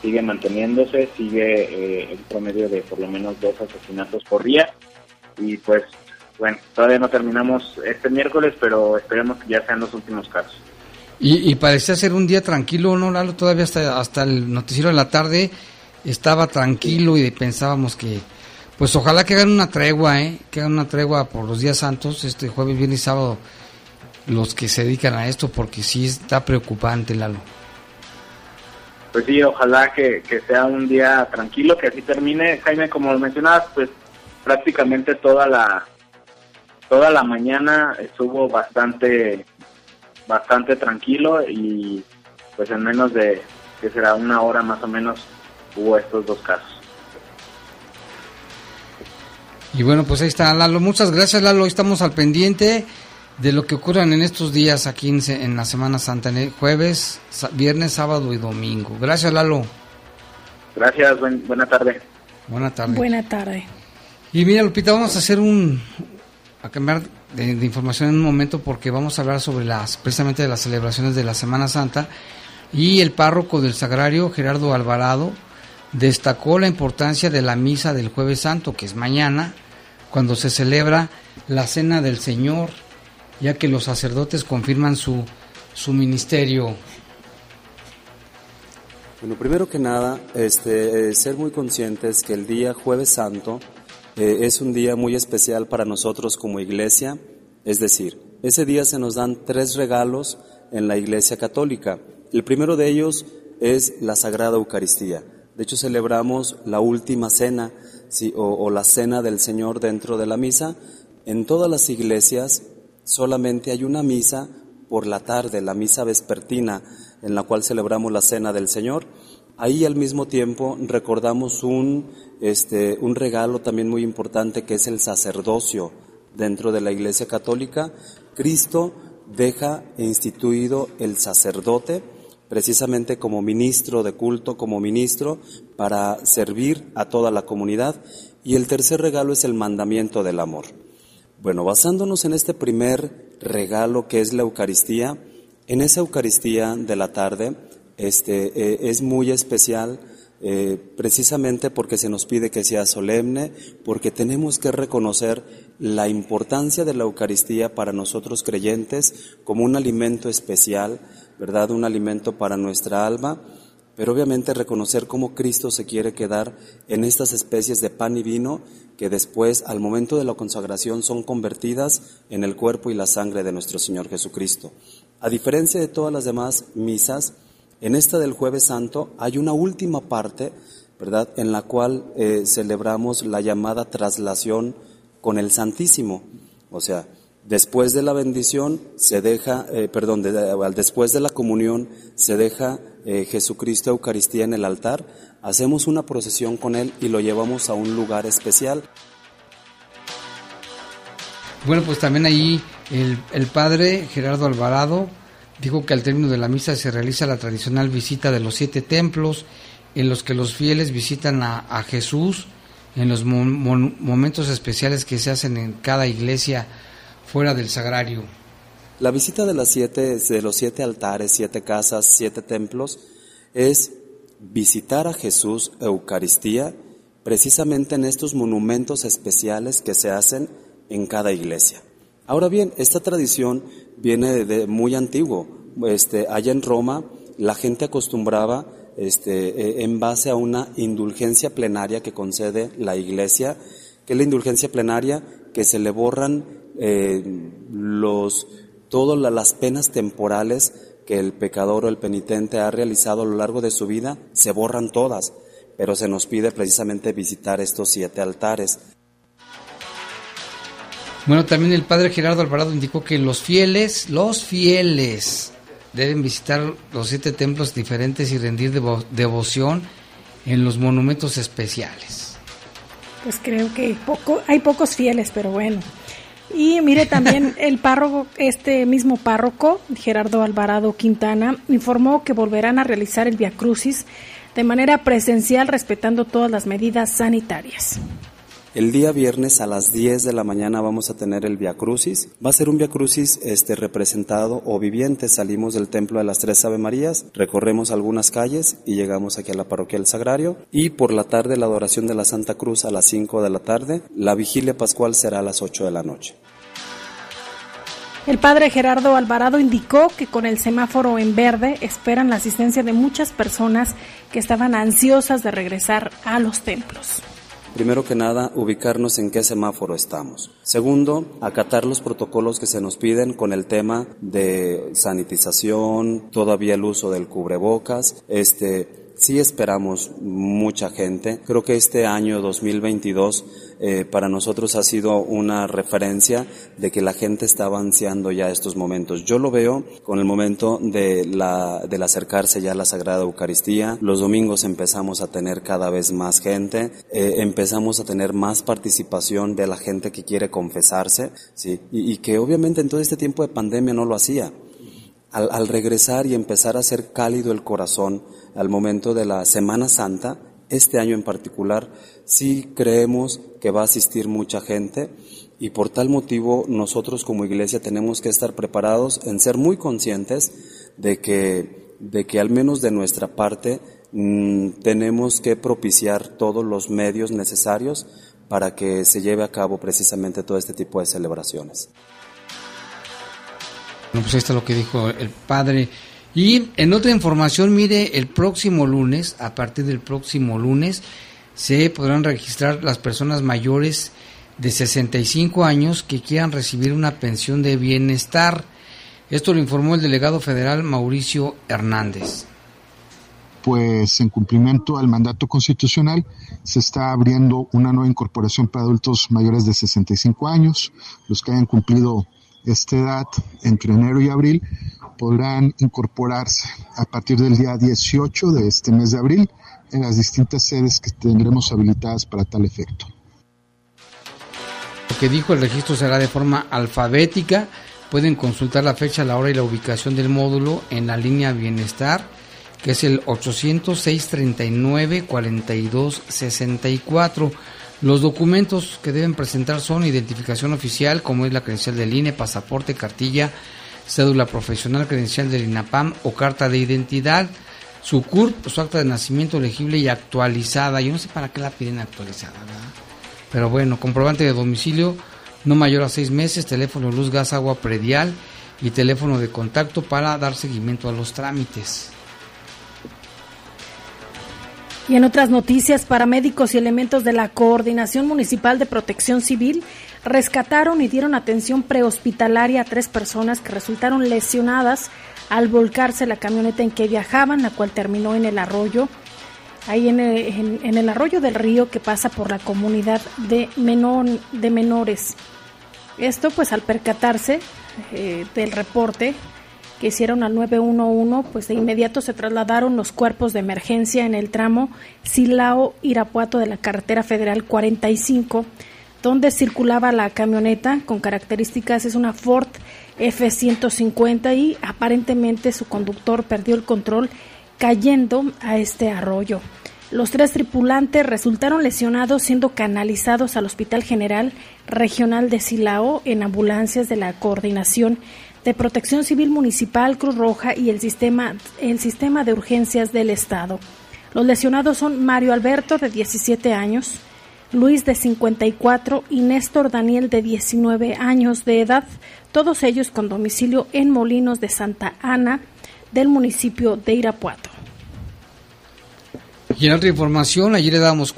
sigue manteniéndose, sigue eh, el promedio de por lo menos dos asesinatos por día y pues bueno, todavía no terminamos este miércoles, pero esperemos que ya sean los últimos casos. Y, parecía ser un día tranquilo, ¿no, Lalo? Todavía hasta, hasta el noticiero de la tarde estaba tranquilo y pensábamos que, pues ojalá que hagan una tregua, ¿eh? Que hagan una tregua por los días santos, este jueves, viernes y sábado, los que se dedican a esto, porque sí está preocupante, Lalo. Pues sí, ojalá que, que sea un día tranquilo, que así termine. Jaime, como lo mencionabas, pues prácticamente toda la toda la mañana estuvo bastante bastante tranquilo y pues en menos de que será una hora más o menos hubo estos dos casos. Y bueno, pues ahí está Lalo. Muchas gracias Lalo. Estamos al pendiente de lo que ocurran en estos días aquí en, se- en la Semana Santa, en el jueves, viernes, sábado y domingo. Gracias Lalo. Gracias, buen- buena tarde. Buena tarde. Buena tarde. Y mira, Lupita, vamos a hacer un. a cambiar de, información en un momento porque vamos a hablar sobre las. precisamente de las celebraciones de la Semana Santa. Y el párroco del Sagrario, Gerardo Alvarado, destacó la importancia de la misa del Jueves Santo, que es mañana, cuando se celebra la Cena del Señor, ya que los sacerdotes confirman su, su ministerio. Bueno, primero que nada, este, eh, ser muy conscientes que el día Jueves Santo eh, es un día muy especial para nosotros como iglesia. Es decir, ese día se nos dan tres regalos en la iglesia católica. El primero de ellos es la Sagrada Eucaristía. De hecho, celebramos la última cena o, o la cena del Señor dentro de la misa. En todas las iglesias solamente hay una misa por la tarde, la misa vespertina, en la cual celebramos la cena del Señor. Ahí al mismo tiempo recordamos un, este, un regalo también muy importante que es el sacerdocio dentro de la Iglesia Católica. Cristo deja instituido el sacerdote precisamente como ministro de culto, como ministro para servir a toda la comunidad. Y el tercer regalo es el mandamiento del amor. Bueno, basándonos en este primer regalo que es la Eucaristía, en esa Eucaristía de la tarde este, eh, es muy especial eh, precisamente porque se nos pide que sea solemne, porque tenemos que reconocer la importancia de la Eucaristía para nosotros creyentes como un alimento especial, ¿verdad? Un alimento para nuestra alma, pero obviamente reconocer cómo Cristo se quiere quedar en estas especies de pan y vino que después, al momento de la consagración, son convertidas en el cuerpo y la sangre de nuestro Señor Jesucristo. A diferencia de todas las demás misas, en esta del jueves santo hay una última parte, ¿verdad?, en la cual eh, celebramos la llamada traslación con el Santísimo. O sea, Después de la bendición se deja, eh, perdón, después de la comunión se deja eh, Jesucristo Eucaristía en el altar, hacemos una procesión con él y lo llevamos a un lugar especial. Bueno, pues también ahí el, el padre Gerardo Alvarado dijo que al término de la misa se realiza la tradicional visita de los siete templos en los que los fieles visitan a, Jesús en los momentos especiales que se hacen en cada iglesia fuera del sagrario. La visita de, las siete, de los siete altares, siete casas, siete templos es visitar a Jesús Eucaristía precisamente en estos monumentos especiales que se hacen en cada iglesia. Ahora bien, esta tradición viene de, muy antiguo. Este, allá en Roma la gente acostumbraba este, e, en base a una indulgencia plenaria que concede la Iglesia, que es la indulgencia plenaria que se le borran eh, los, todas las penas temporales que el pecador o el penitente ha realizado a lo largo de su vida, se borran todas, pero se nos pide precisamente visitar estos siete altares. Bueno, también el padre Gerardo Alvarado indicó que los fieles, los fieles, deben visitar los siete templos diferentes y rendir devoción en los monumentos especiales. Pues creo que poco, hay pocos fieles, pero bueno. Y mire también el párroco, este mismo párroco, Gerardo Alvarado Quintana, informó que volverán a realizar el Via Crucis de manera presencial respetando todas las medidas sanitarias. El día viernes a las 10 de la mañana vamos a tener el Via Crucis. Va a ser un Via Crucis este, representado o viviente. Salimos del Templo de las Tres Ave Marías, recorremos algunas calles y llegamos aquí a la Parroquia del Sagrario. Y por la tarde la adoración de la Santa Cruz a las 5 de la tarde. La vigilia pascual será a las 8 de la noche. El padre Gerardo Alvarado indicó que con el semáforo en verde esperan la asistencia de muchas personas que estaban ansiosas de regresar a los templos. Primero que nada, ubicarnos en qué semáforo estamos. Segundo, acatar los protocolos que se nos piden con el tema de sanitización, todavía el uso del cubrebocas, este, sí esperamos mucha gente. Creo que este año 2022 eh, para nosotros ha sido una referencia de que la gente estaba ansiando ya estos momentos. Yo lo veo con el momento de la, del acercarse ya a la Sagrada Eucaristía. Los domingos empezamos a tener cada vez más gente, eh, empezamos a tener más participación de la gente que quiere confesarse, ¿sí? y, y que obviamente en todo este tiempo de pandemia no lo hacía. Al, al, regresar y empezar a ser cálido el corazón, al momento de la Semana Santa, este año en particular, sí creemos que va a asistir mucha gente y por tal motivo nosotros como iglesia tenemos que estar preparados en ser muy conscientes de que, de que al menos de nuestra parte mm, tenemos que propiciar todos los medios necesarios para que se lleve a cabo precisamente todo este tipo de celebraciones. Bueno, pues esto es lo que dijo el padre y en otra información, mire, el próximo lunes, a partir del próximo lunes, se podrán registrar las personas mayores de 65 años que quieran recibir una pensión de bienestar. Esto lo informó el delegado federal Mauricio Hernández. Pues en cumplimiento al mandato constitucional se está abriendo una nueva incorporación para adultos mayores de 65 años, los que hayan cumplido esta edad entre enero y abril podrán incorporarse a partir del día 18 de este mes de abril en las distintas sedes que tendremos habilitadas para tal efecto. Lo que dijo el registro será de forma alfabética. Pueden consultar la fecha, la hora y la ubicación del módulo en la línea Bienestar, que es el 800-639-4264. Los documentos que deben presentar son identificación oficial, como es la credencial del INE, pasaporte, cartilla, cédula profesional, credencial del INAPAM o carta de identidad, su CURP, su acta de nacimiento legible y actualizada. Yo no sé para qué la piden actualizada, ¿verdad? Pero bueno, comprobante de domicilio no mayor a seis meses, teléfono, luz, gas, agua predial y teléfono de contacto para dar seguimiento a los trámites. Y en otras noticias, paramédicos y elementos de la Coordinación Municipal de Protección Civil rescataron y dieron atención prehospitalaria a tres personas que resultaron lesionadas al volcarse la camioneta en que viajaban, la cual terminó en el arroyo, ahí en el, arroyo del río que pasa por la comunidad de menores. Esto pues al percatarse eh, del reporte que hicieron al 911, pues de inmediato se trasladaron los cuerpos de emergencia en el tramo Silao-Irapuato de la carretera federal 45, donde circulaba la camioneta con características, es una Ford F-150 y aparentemente su conductor perdió el control cayendo a este arroyo. Los tres tripulantes resultaron lesionados siendo canalizados al Hospital General Regional de Silao en ambulancias de la Coordinación de Protección Civil Municipal, Cruz Roja y el sistema, el sistema de urgencias del Estado. Los lesionados son Mario Alberto, de 17 años, Luis, de 54, y Néstor Daniel, de 19 años de edad, todos ellos con domicilio en Molinos de Santa Ana, del municipio de Irapuato. Y en otra información, ayer le damos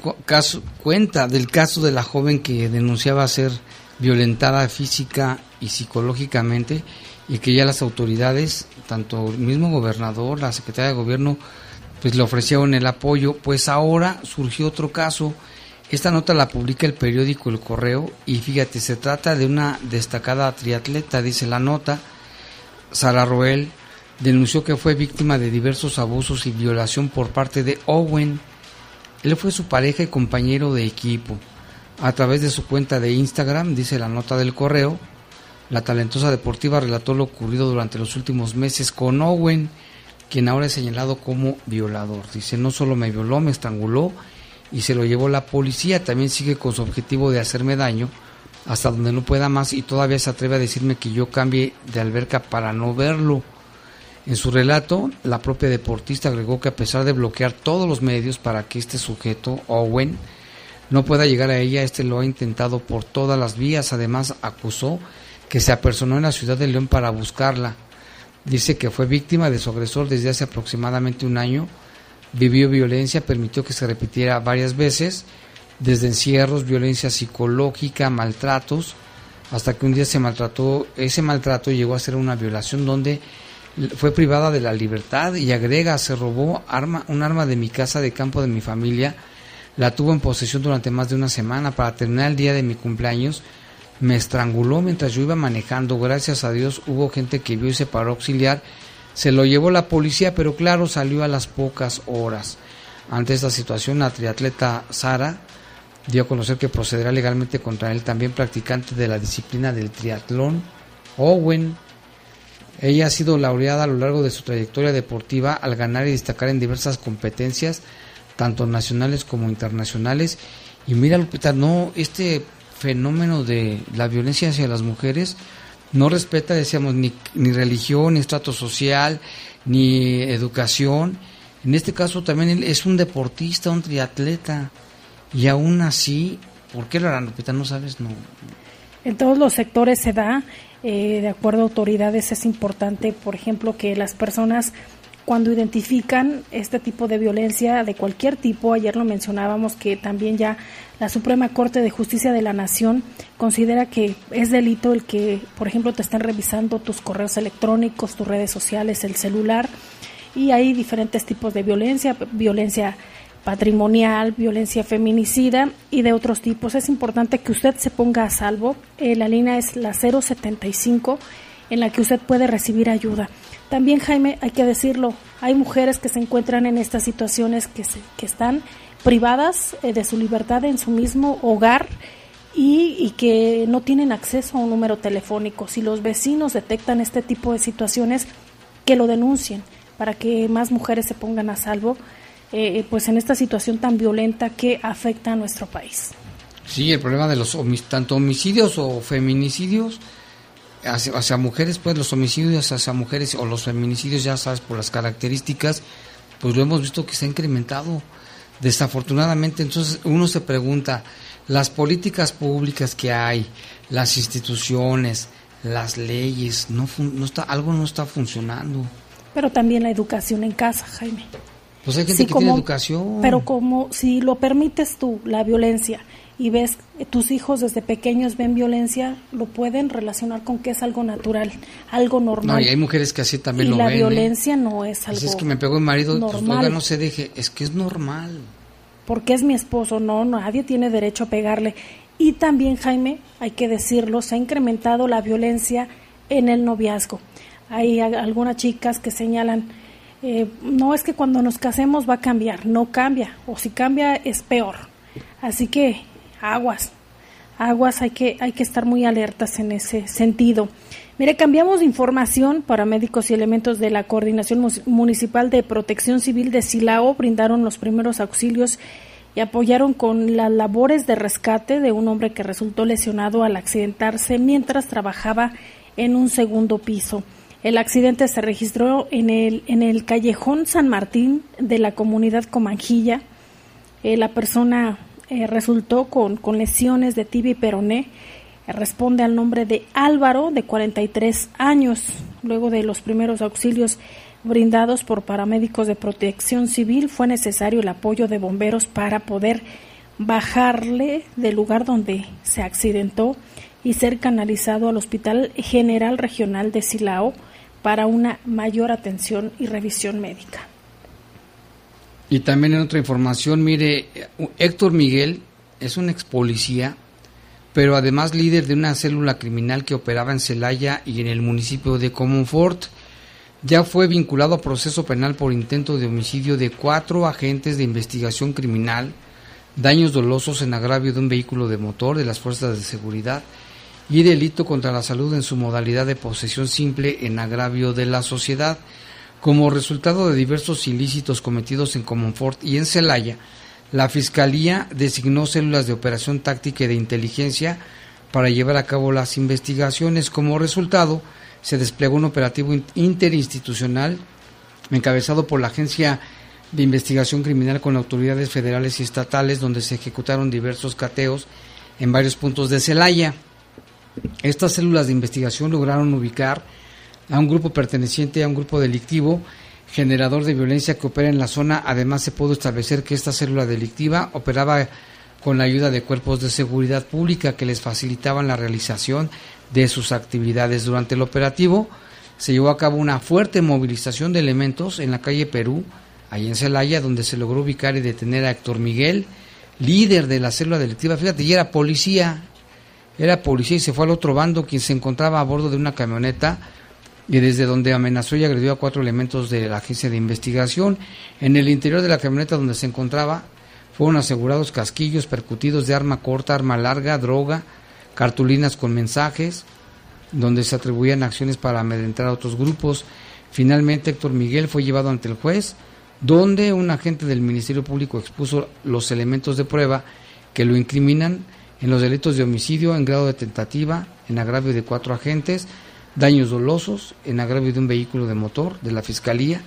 cuenta del caso de la joven que denunciaba ser violentada física y psicológicamente y que ya las autoridades, tanto el mismo gobernador, la secretaria de gobierno, pues le ofrecieron el apoyo. Pues ahora surgió otro caso. Esta nota la publica el periódico El Correo y fíjate, se trata de una destacada triatleta, dice la nota. Sara Roel denunció que fue víctima de diversos abusos y violación por parte de Owen. Él fue su pareja y compañero de equipo. A través de su cuenta de Instagram, dice la nota del correo, la talentosa deportiva relató lo ocurrido durante los últimos meses con Owen, quien ahora es señalado como violador. Dice, no solo me violó, me estranguló y se lo llevó la policía, también sigue con su objetivo de hacerme daño hasta donde no pueda más y todavía se atreve a decirme que yo cambie de alberca para no verlo. En su relato, la propia deportista agregó que a pesar de bloquear todos los medios para que este sujeto, Owen, no pueda llegar a ella, este lo ha intentado por todas las vías. Además, acusó que se apersonó en la ciudad de León para buscarla. Dice que fue víctima de su agresor desde hace aproximadamente un año, vivió violencia, permitió que se repitiera varias veces, desde encierros, violencia psicológica, maltratos, hasta que un día se maltrató, ese maltrato llegó a ser una violación donde fue privada de la libertad y agrega, se robó arma, un arma de mi casa de campo de mi familia, la tuvo en posesión durante más de una semana para terminar el día de mi cumpleaños me estranguló mientras yo iba manejando. Gracias a Dios hubo gente que vio y se paró a auxiliar. Se lo llevó la policía, pero claro, salió a las pocas horas. Ante esta situación, la triatleta Sara dio a conocer que procederá legalmente contra él, también practicante de la disciplina del triatlón. Owen. Ella ha sido laureada a lo largo de su trayectoria deportiva al ganar y destacar en diversas competencias, tanto nacionales como internacionales. Y mira, Lupita, no, este fenómeno de la violencia hacia las mujeres no respeta, decíamos, ni, ni religión, ni estrato social, ni educación. En este caso también él es un deportista, un triatleta. Y aún así, ¿por qué lo harán, No sabes, no. En todos los sectores se da, eh, de acuerdo a autoridades, es importante, por ejemplo, que las personas cuando identifican este tipo de violencia de cualquier tipo, ayer lo mencionábamos que también ya la Suprema Corte de Justicia de la Nación considera que es delito el que, por ejemplo, te estén revisando tus correos electrónicos, tus redes sociales, el celular, y hay diferentes tipos de violencia, violencia patrimonial, violencia feminicida y de otros tipos. Es importante que usted se ponga a salvo. Eh, la línea es la 075 en la que usted puede recibir ayuda. También, Jaime, hay que decirlo, hay mujeres que se encuentran en estas situaciones que, que están privadas eh, de su libertad en su mismo hogar y, y, que no tienen acceso a un número telefónico. Si los vecinos detectan este tipo de situaciones, que lo denuncien para que más mujeres se pongan a salvo eh, pues en esta situación tan violenta que afecta a nuestro país. Sí, el problema de los tanto homicidios o feminicidios hacia, mujeres, pues los homicidios hacia mujeres o los feminicidios, ya sabes, por las características, pues lo hemos visto que se ha incrementado. Desafortunadamente, entonces uno se pregunta, las políticas públicas que hay, las instituciones, las leyes, no, no está, algo no está funcionando. Pero también la educación en casa, Jaime. Pues hay gente que tiene educación. Pero como si lo permites tú, la violencia, y ves tus hijos desde pequeños ven violencia, lo pueden relacionar con que es algo natural, algo normal. No, y hay mujeres que así también lo ven. Y la ¿eh? violencia no es algo. Así es que me pegó el marido, pues no se deje, es que es normal. Porque es mi esposo, no, nadie tiene derecho a pegarle. Y también, Jaime, hay que decirlo, se ha incrementado la violencia en el noviazgo. Hay algunas chicas que señalan, eh, no es que cuando nos casemos va a cambiar, no cambia, o si cambia es peor. Así que aguas, aguas, hay que, hay que estar muy alertas en ese sentido. Mire, cambiamos de información. para médicos y elementos de la Coordinación Municipal de Protección Civil de Silao brindaron los primeros auxilios y apoyaron con las labores de rescate de un hombre que resultó lesionado al accidentarse mientras trabajaba en un segundo piso. El accidente se registró en el, en el callejón San Martín de la comunidad Comanjilla. Eh, la persona eh, resultó con, con lesiones de tibia y peroné responde al nombre de Álvaro, de 43 años. Luego de los primeros auxilios brindados por paramédicos de protección civil, fue necesario el apoyo de bomberos para poder bajarle del lugar donde se accidentó y ser canalizado al Hospital General Regional de Silao para una mayor atención y revisión médica. Y también en otra información, mire, Héctor Miguel es un ex policía pero además líder de una célula criminal que operaba en Celaya y en el municipio de Comonfort. Ya fue vinculado a proceso penal por intento de homicidio de cuatro agentes de investigación criminal, daños dolosos en agravio de un vehículo de motor de las fuerzas de seguridad y delito contra la salud en su modalidad de posesión simple en agravio de la sociedad. Como resultado de diversos ilícitos cometidos en Comonfort y en Celaya, la Fiscalía designó células de operación táctica y de inteligencia para llevar a cabo las investigaciones. Como resultado, se desplegó un operativo interinstitucional encabezado por la Agencia de Investigación Criminal con autoridades federales y estatales, donde se ejecutaron diversos cateos en varios puntos de Celaya. Estas células de investigación lograron ubicar a un grupo perteneciente a un grupo delictivo generador de violencia que opera en la zona. Además, se pudo establecer que esta célula delictiva operaba con la ayuda de cuerpos de seguridad pública que les facilitaban la realización de sus actividades. Durante el operativo se llevó a cabo una fuerte movilización de elementos en la calle Perú, ahí en Celaya, donde se logró ubicar y detener a Héctor Miguel, líder de la célula delictiva. Fíjate, y era policía, era policía y se fue al otro bando, quien se encontraba a bordo de una camioneta y desde donde amenazó y agredió a cuatro elementos de la agencia de investigación. En el interior de la camioneta donde se encontraba fueron asegurados casquillos percutidos de arma corta, arma larga, droga, cartulinas con mensajes, donde se atribuían acciones para amedrentar a otros grupos. Finalmente Héctor Miguel fue llevado ante el juez, donde un agente del Ministerio Público expuso los elementos de prueba que lo incriminan en los delitos de homicidio en grado de tentativa, en agravio de cuatro agentes, daños dolosos en agravio de un vehículo de motor de la Fiscalía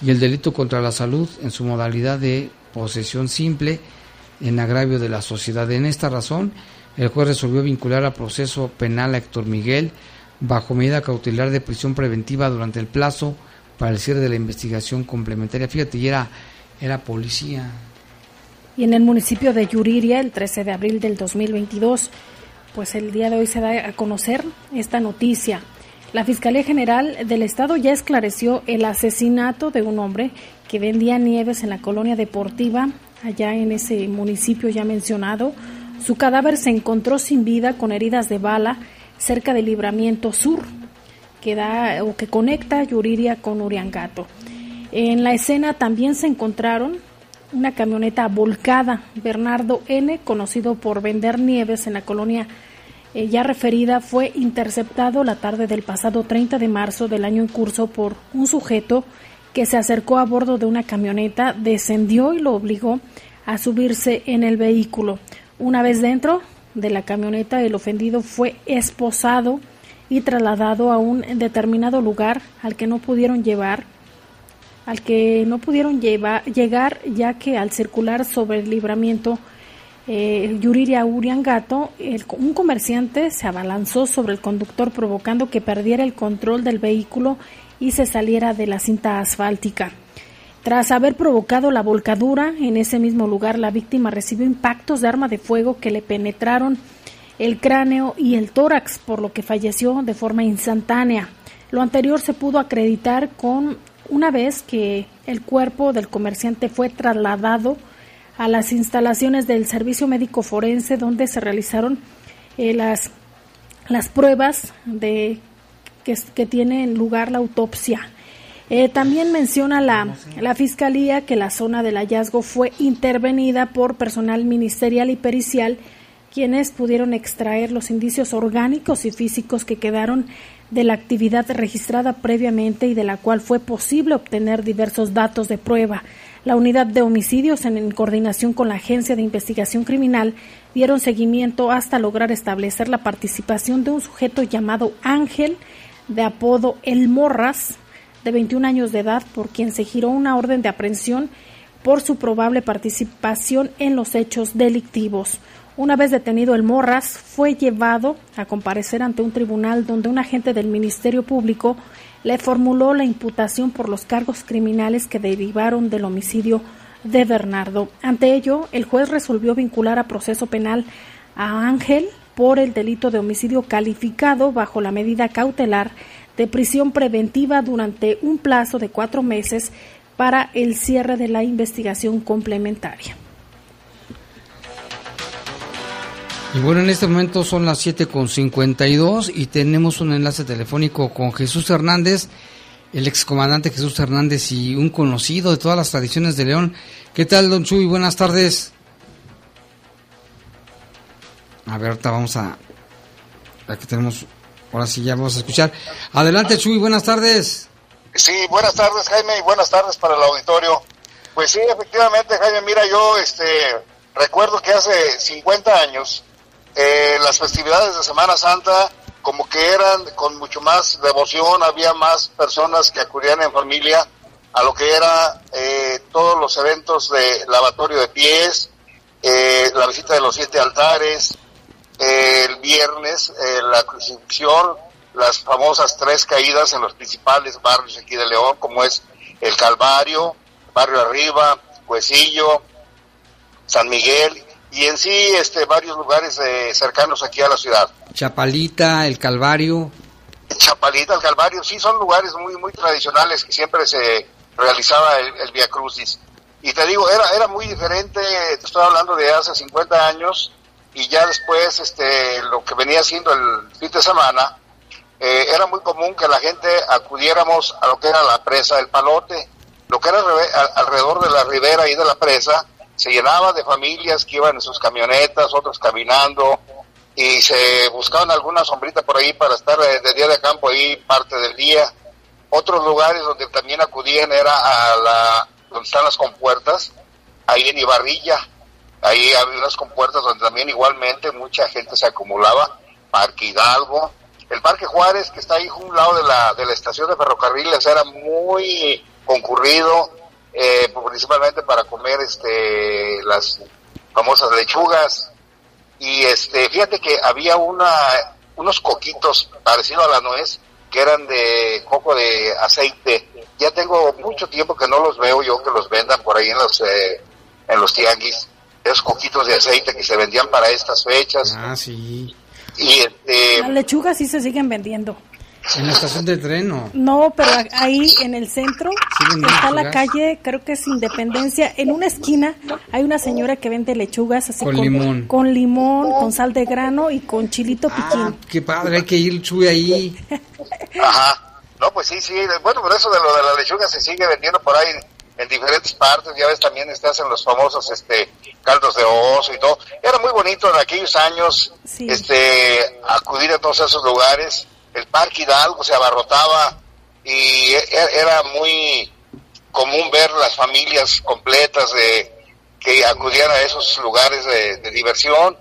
y el delito contra la salud en su modalidad de posesión simple en agravio de la sociedad. En esta razón, el juez resolvió vincular a proceso penal a Héctor Miguel bajo medida cautelar de prisión preventiva durante el plazo para el cierre de la investigación complementaria. Fíjate, y era, era policía. Y en el municipio de Yuriria, el 13 de abril del 2022, pues el día de hoy se da a conocer esta noticia. La Fiscalía General del Estado ya esclareció el asesinato de un hombre que vendía nieves en la colonia deportiva, allá en ese municipio ya mencionado. Su cadáver se encontró sin vida con heridas de bala cerca del Libramiento Sur, que da o que conecta Yuriria con Uriangato. En la escena también se encontraron una camioneta volcada. Bernardo N., conocido por vender nieves en la colonia eh, ya referida fue interceptado la tarde del pasado 30 de marzo del año en curso por un sujeto que se acercó a bordo de una camioneta, descendió y lo obligó a subirse en el vehículo. Una vez dentro de la camioneta, el ofendido fue esposado y trasladado a un determinado lugar al que no pudieron llevar al que no pudieron llegar ya que al circular sobre el libramiento eh, Yuriria Uriangato, un comerciante se abalanzó sobre el conductor provocando que perdiera el control del vehículo y se saliera de la cinta asfáltica. Tras haber provocado la volcadura, en ese mismo lugar la víctima recibió impactos de arma de fuego que le penetraron el cráneo y el tórax, por lo que falleció de forma instantánea. Lo anterior se pudo acreditar con una vez que el cuerpo del comerciante fue trasladado a las instalaciones del Servicio Médico Forense donde se realizaron eh, las, las pruebas de que, que tiene lugar la autopsia. Eh, también menciona la, la Fiscalía que la zona del hallazgo fue intervenida por personal ministerial y pericial, quienes pudieron extraer los indicios orgánicos y físicos que quedaron de la actividad registrada previamente y de la cual fue posible obtener diversos datos de prueba. La unidad de homicidios, en coordinación con la Agencia de Investigación Criminal, dieron seguimiento hasta lograr establecer la participación de un sujeto llamado Ángel, de apodo El Morras, de 21 años de edad, por quien se giró una orden de aprehensión por su probable participación en los hechos delictivos. Una vez detenido el Morras, fue llevado a comparecer ante un tribunal donde un agente del Ministerio Público le formuló la imputación por los cargos criminales que derivaron del homicidio de Bernardo. Ante ello, el juez resolvió vincular a proceso penal a Ángel por el delito de homicidio calificado bajo la medida cautelar de prisión preventiva durante un plazo de cuatro meses para el cierre de la investigación complementaria. Y bueno, en este momento son las 7.52 y tenemos un enlace telefónico con Jesús Hernández, el excomandante Jesús Hernández y un conocido de todas las tradiciones de León. ¿Qué tal, don Chuy? Buenas tardes. A ver, vamos a... Aquí tenemos Ahora sí, ya vamos a escuchar. Adelante, Chuy, buenas tardes. Sí, buenas tardes, Jaime, y buenas tardes para el auditorio. Pues sí, efectivamente, Jaime, mira, yo este, recuerdo que hace 50 años eh, las festividades de Semana Santa como que eran con mucho más devoción, había más personas que acudían en familia a lo que era eh, todos los eventos de lavatorio de pies, eh, la visita de los siete altares, el viernes eh, la crucifixión, las famosas tres caídas en los principales barrios aquí de León, como es el Calvario, Barrio Arriba, Huesillo, San Miguel y en sí este varios lugares eh, cercanos aquí a la ciudad. Chapalita, el Calvario. Chapalita, el Calvario, sí son lugares muy muy tradicionales que siempre se realizaba el, el Via Crucis. Y te digo, era era muy diferente, te estoy hablando de hace 50 años, y ya después este lo que venía haciendo el fin de semana eh, era muy común que la gente acudiéramos a lo que era la presa del Palote, lo que era alrededor de la ribera y de la presa, se llenaba de familias que iban en sus camionetas, otros caminando, y se buscaban alguna sombrita por ahí para estar eh, de día de campo ahí parte del día. Otros lugares donde también acudían era a la, donde están las compuertas, ahí en Ibarrilla, Ahí había unas compuertas donde también igualmente mucha gente se acumulaba. Parque Hidalgo. El Parque Juárez, que está ahí a un lado de la, de la estación de ferrocarriles, era muy concurrido, eh, principalmente para comer este las famosas lechugas. Y este, fíjate que había una, unos coquitos parecidos a la nuez, que eran de coco de aceite. Ya tengo mucho tiempo que no los veo yo que los vendan por ahí en los, eh, en los tianguis esos coquitos de aceite que se vendían para estas fechas. Ah, sí. Y este... Las lechugas sí se siguen vendiendo. ¿En la estación de tren no? No, pero ahí en el centro está la calle, creo que es Independencia. En una esquina hay una señora que vende lechugas así con, limón. Con limón, con sal de grano y con chilito piquín. Ah, qué padre, hay que ir chuy ahí. Ajá. No, pues sí, sí. Bueno, por eso de lo de la lechuga se sigue vendiendo por ahí en diferentes partes, ya ves también estás en los famosos este caldos de oso y todo. Era muy bonito en aquellos años este acudir a todos esos lugares. El Parque Hidalgo se abarrotaba y e-, era muy común ver las familias completas de que acudían a esos lugares de, diversión.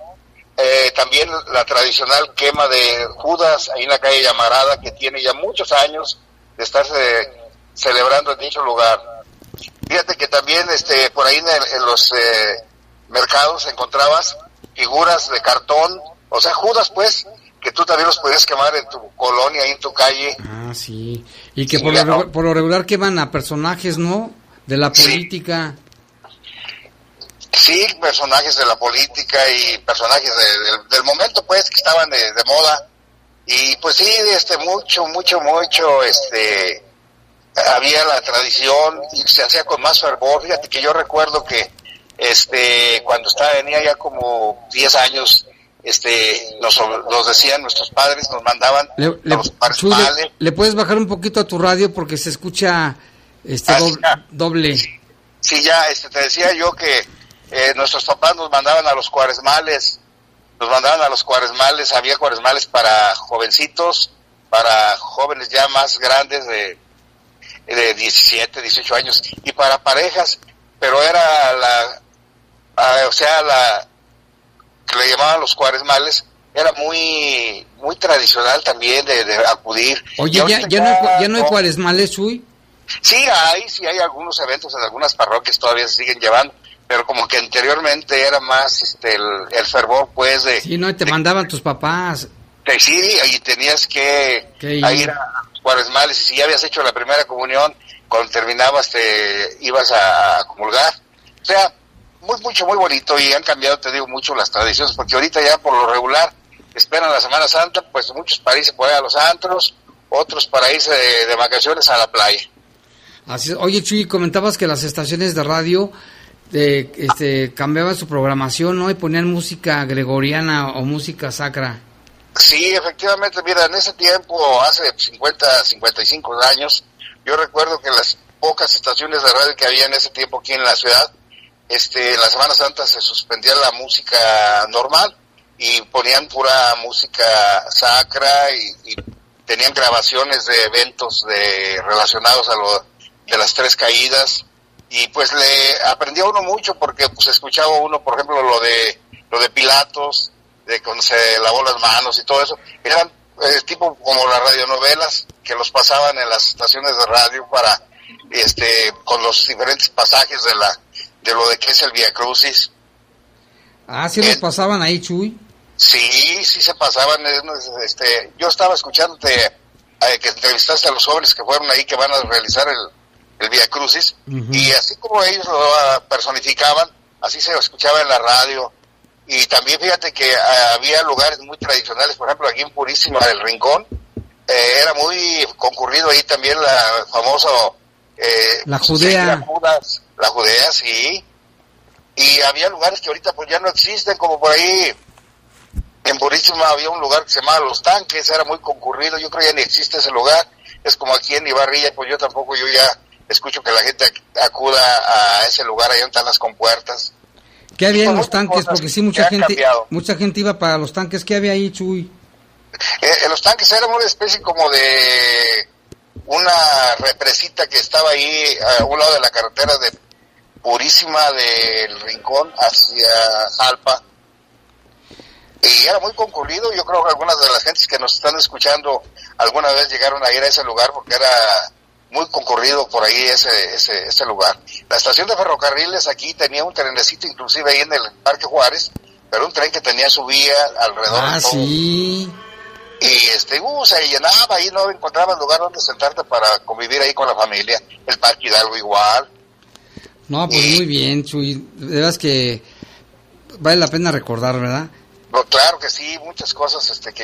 Eh, también la tradicional quema de Judas ahí en la calle Llamarada que tiene ya muchos años de estarse celebrando en dicho lugar. Fíjate que también este por ahí en, los eh, mercados encontrabas figuras de cartón, o sea, Judas pues, que tú también los podías quemar en tu colonia, ahí en tu calle. Ah, sí. Y que por, lo, por, lo, regular queman a personajes, ¿no? De la política. Sí. personajes de la política y personajes del momento, pues, que estaban de, de moda. Y pues sí, este, mucho, mucho, mucho, este, había la tradición y se hacía con más fervor. Fíjate que yo recuerdo que este, cuando estaba, tenía ya como 10 años, este, nos, nos decían nuestros padres, nos mandaban Le, a los pares le- males. le puedes bajar un poquito a tu radio porque se escucha este Ah, doble. ya. doble. Sí, ya, este, te decía yo que eh, nuestros papás nos mandaban a los cuaresmales, nos mandaban a los cuaresmales, había cuaresmales para jovencitos, para jóvenes ya más grandes de, de 17, 18 años, y para parejas, pero era la, ah, o sea, la que le llamaban los cuaresmales, era muy muy tradicional también de, de acudir. Y Oye, ya, ya, no hay, ya no hay cuaresmales, Chuy. Sí hay, sí hay algunos eventos en algunas parroquias todavía se siguen llevando, pero como que anteriormente era más este el, el fervor pues de, Sí, no, te mandaban tus papás. de sí, y tenías que, ir. a ir a los cuaresmales y si ya habías hecho la primera comunión, cuando terminabas te ibas a comulgar. O sea, muy mucho muy bonito y han cambiado, te digo, mucho las tradiciones, porque ahorita ya por lo regular esperan la Semana Santa, pues muchos para irse por ahí a los antros, otros para irse de, de vacaciones a la playa. Así. Oye, Chuy, comentabas que las estaciones de radio eh, este, cambiaban su programación, ¿no? Y ponían música gregoriana o música sacra. Sí, efectivamente, mira, en ese tiempo, hace 50, 55 años, yo recuerdo que las pocas estaciones de radio que había en ese tiempo aquí en la ciudad, este, la Semana Santa se suspendía la música normal y ponían pura música sacra y, y tenían grabaciones de eventos de, relacionados a lo de las tres caídas. Y pues le aprendía uno mucho porque pues escuchaba uno, por ejemplo, lo de lo de Pilatos, de cuando se lavó las manos y todo eso, eran eh, tipo como las radionovelas que los pasaban en las estaciones de radio para este con los diferentes pasajes de la de lo de que es el Via Crucis. Ah, sí los pasaban ahí, Chuy. Sí, sí se pasaban. Este, yo estaba escuchándote eh, que entrevistaste a los jóvenes que fueron ahí que van a realizar el, el Via Crucis y así como ellos lo ah, personificaban, así se escuchaba en la radio. Y también fíjate que ah, había lugares muy tradicionales, por ejemplo aquí en Purísima del Rincón, eh, era muy concurrido ahí también la famoso eh, La Judea. Judas, la Judea, sí. Y había lugares que ahorita pues ya no existen, como por ahí en Purísima había un lugar que se llamaba Los Tanques, era muy concurrido, yo creo que ya ni existe ese lugar, es como aquí en Ibarrilla, pues yo tampoco, yo ya escucho que la gente ac- acuda a ese lugar, ahí donde están las compuertas. ¿Qué había en los tanques? Porque sí, mucha gente, cambiado. mucha gente iba para los tanques. ¿Qué había ahí, Chuy? Eh, en los tanques era una especie como de una represita que estaba ahí a un lado de la carretera de Purísima del Rincón hacia Jalpa. Y era muy concurrido, yo creo que algunas de las gentes que nos están escuchando alguna vez llegaron a ir a ese lugar porque era muy concurrido por ahí ese, ese, ese lugar. La estación de ferrocarriles aquí tenía un trenecito inclusive ahí en el Parque Juárez, pero un tren que tenía su vía alrededor Ah, de todo. sí. Y este, uh, se llenaba ahí, no encontrabas lugar donde sentarte para convivir ahí con la familia. El Parque Hidalgo igual. No, pues muy bien, Chuy. De veras que vale la pena recordar, ¿verdad? Claro que sí, muchas cosas este que